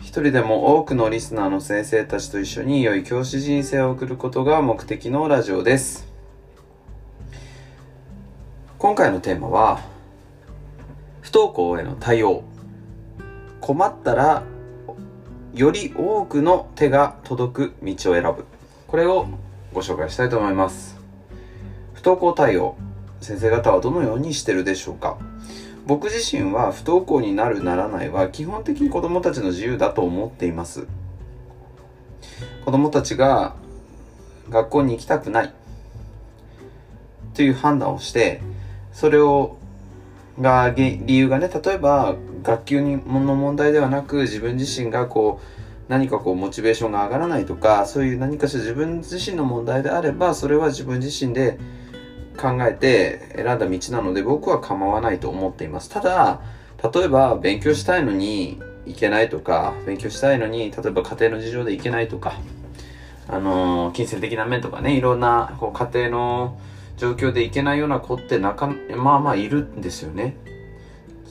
一人でも多くのリスナーの先生たちと一緒に良い教師人生を送ることが目的のラジオです。今回のテーマは、不登校への対応。困ったらより多くの手が届く道を選ぶこれをご紹介したいと思います不登校対応先生方はどのようにしてるでしょうか？僕自身は不登校になるならないは基本的に子供たちの自由だと思っています。子供たちが学校に行きたくない。という判断をしてそれをが理由がね例えば学級にの問題ではなく自分自身がこう何かこうモチベーションが上がらないとかそういう何かしら自分自身の問題であればそれは自分自身で考えて選んだ道なので僕は構わないと思っていますただ例えば勉強したいのに行けないとか勉強したいのに例えば家庭の事情で行けないとかあのー、金銭的な面とかねいろんなこう家庭の状況でいけないような子ってなかまあまあいるんですよね。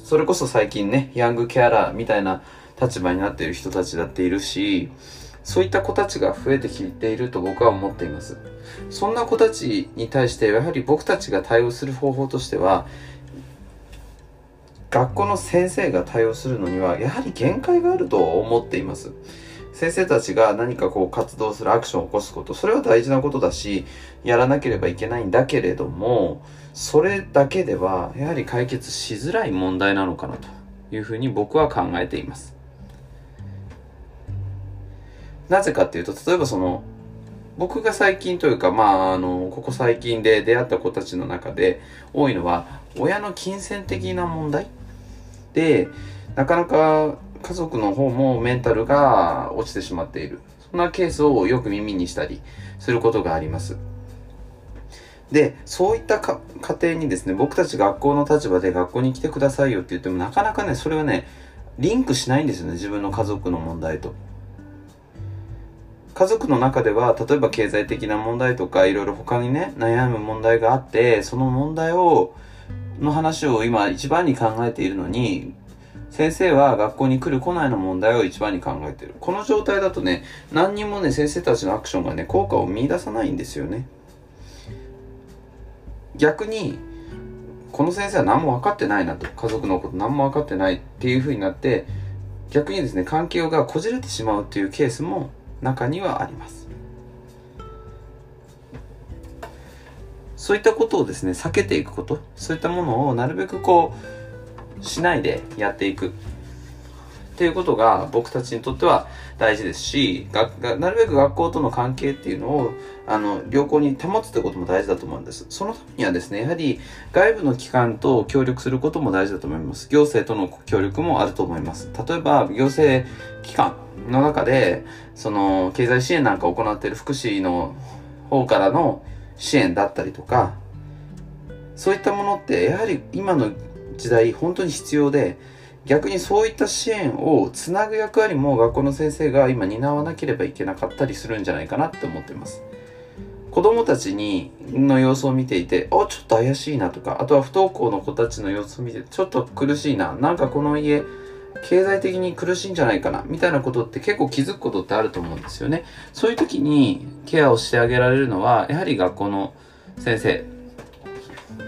それこそ最近ね、ヤングケアラーみたいな立場になっている人たちだっているし、そういった子たちが増えてきていると僕は思っています。そんな子たちに対してやはり僕たちが対応する方法としては、学校の先生が対応するのにはやはり限界があると思っています。先生たちが何かこう活動するアクションを起こすこと、それは大事なことだし、やらなければいけないんだけれども、それだけではやはり解決しづらい問題なのかなというふうに僕は考えています。なぜかっていうと、例えばその、僕が最近というか、まあ、あの、ここ最近で出会った子たちの中で多いのは、親の金銭的な問題？で、なかなか家族の方もメンタルが落ちてしまっている。そんなケースをよく耳にしたりすることがあります。で、そういった家庭にですね、僕たち学校の立場で学校に来てくださいよって言ってもなかなかね、それはね、リンクしないんですよね、自分の家族の問題と。家族の中では、例えば経済的な問題とか、いろいろ他にね、悩む問題があって、その問題を、の話を今一番に考えているのに、先生は学校に来る来ないの問題を一番に考えてる。この状態だとね、何にもね、先生たちのアクションがね、効果を見出さないんですよね。逆に、この先生は何も分かってないなと、家族のこと何も分かってないっていう風になって、逆にですね、環境がこじれてしまうっていうケースも中にはあります。そういったことをですね、避けていくこと、そういったものをなるべくこう、しないでやっていくっていうことが僕たちにとっては大事ですし、なるべく学校との関係っていうのを、あの、良好に保つってことも大事だと思うんです。そのためにはですね、やはり外部の機関と協力することも大事だと思います。行政との協力もあると思います。例えば、行政機関の中で、その、経済支援なんかを行っている福祉の方からの支援だったりとか、そういったものって、やはり今の時代本当に必要で逆にそういった支援をつなぐ役割も学校の先生が今担わなければいけなかったりするんじゃないかなって思ってます。子供たちにの様子を見ていてあちょっと怪しいなとかあとは不登校の子たちの様子を見てちょっと苦しいななんかこの家経済的に苦しいんじゃないかなみたいなことって結構気づくことってあると思うんですよね。そういう時にケアをしてあげられるのはやはり学校の先生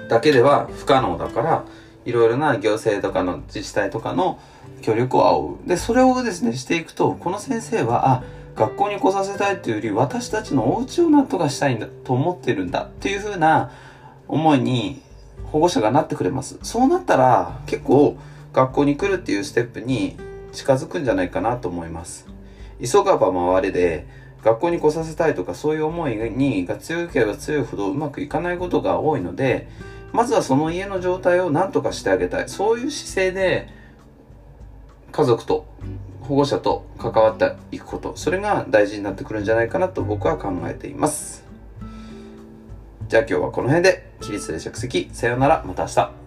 だけでは不可能だからいろいろな行政とかの自治体とかの協力を仰ぐ。で、それをですね、していくと、この先生は、あ、学校に来させたいというより、私たちのお家をなんとかしたいんだと思ってるんだっていうふうな思いに保護者がなってくれます。そうなったら、結構学校に来るっていうステップに近づくんじゃないかなと思います。急がば回れで、学校に来させたいとかそういう思いにが強ければ強いほどうまくいかないことが多いので、まずはその家の状態を何とかしてあげたい。そういう姿勢で家族と保護者と関わっていくこと。それが大事になってくるんじゃないかなと僕は考えています。じゃあ今日はこの辺で起立で着席。さようなら。また明日。